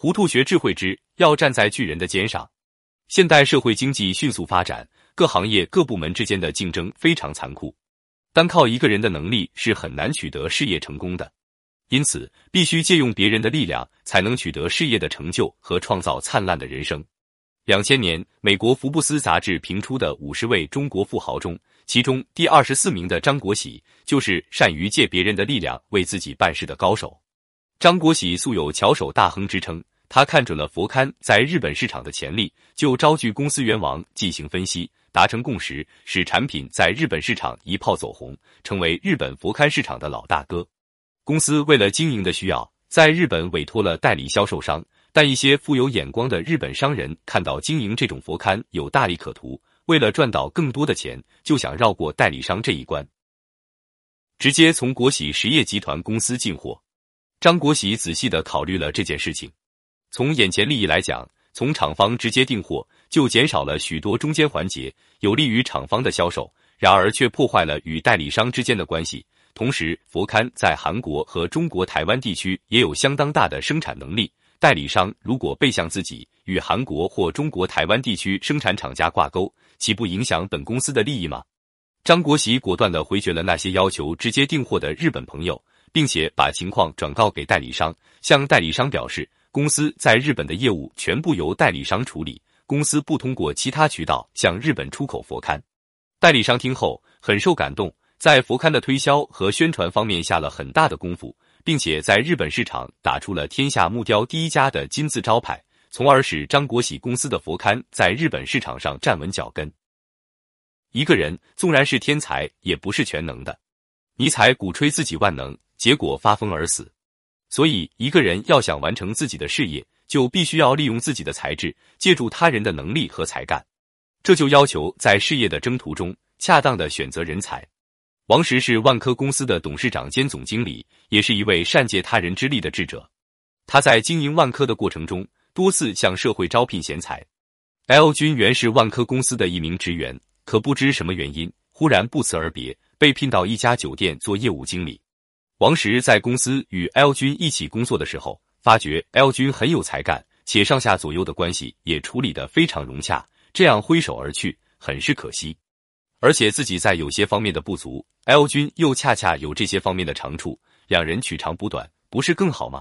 糊涂学智慧之，要站在巨人的肩上。现代社会经济迅速发展，各行业各部门之间的竞争非常残酷，单靠一个人的能力是很难取得事业成功的。因此，必须借用别人的力量，才能取得事业的成就和创造灿烂的人生。两千年，美国福布斯杂志评出的五十位中国富豪中，其中第二十四名的张国喜，就是善于借别人的力量为自己办事的高手。张国喜素有“巧手大亨”之称，他看准了佛龛在日本市场的潜力，就招聚公司元王进行分析，达成共识，使产品在日本市场一炮走红，成为日本佛龛市场的老大哥。公司为了经营的需要，在日本委托了代理销售商，但一些富有眼光的日本商人看到经营这种佛龛有大利可图，为了赚到更多的钱，就想绕过代理商这一关，直接从国喜实业集团公司进货。张国喜仔细的考虑了这件事情，从眼前利益来讲，从厂方直接订货就减少了许多中间环节，有利于厂方的销售，然而却破坏了与代理商之间的关系。同时，佛龛在韩国和中国台湾地区也有相当大的生产能力。代理商如果背向自己，与韩国或中国台湾地区生产厂家挂钩，岂不影响本公司的利益吗？张国喜果断的回绝了那些要求直接订货的日本朋友，并且把情况转告给代理商，向代理商表示，公司在日本的业务全部由代理商处理，公司不通过其他渠道向日本出口佛龛。代理商听后很受感动。在佛龛的推销和宣传方面下了很大的功夫，并且在日本市场打出了天下木雕第一家的金字招牌，从而使张国喜公司的佛龛在日本市场上站稳脚跟。一个人纵然是天才，也不是全能的。尼采鼓吹自己万能，结果发疯而死。所以，一个人要想完成自己的事业，就必须要利用自己的才智，借助他人的能力和才干。这就要求在事业的征途中，恰当的选择人才。王石是万科公司的董事长兼总经理，也是一位善借他人之力的智者。他在经营万科的过程中，多次向社会招聘贤才。L 君原是万科公司的一名职员，可不知什么原因，忽然不辞而别，被聘到一家酒店做业务经理。王石在公司与 L 君一起工作的时候，发觉 L 君很有才干，且上下左右的关系也处理得非常融洽，这样挥手而去，很是可惜。而且自己在有些方面的不足，L 君又恰恰有这些方面的长处，两人取长补短，不是更好吗？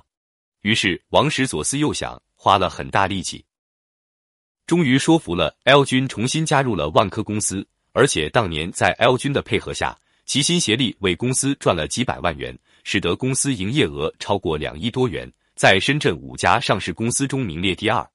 于是王石左思右想，花了很大力气，终于说服了 L 君重新加入了万科公司。而且当年在 L 君的配合下，齐心协力为公司赚了几百万元，使得公司营业额超过两亿多元，在深圳五家上市公司中名列第二。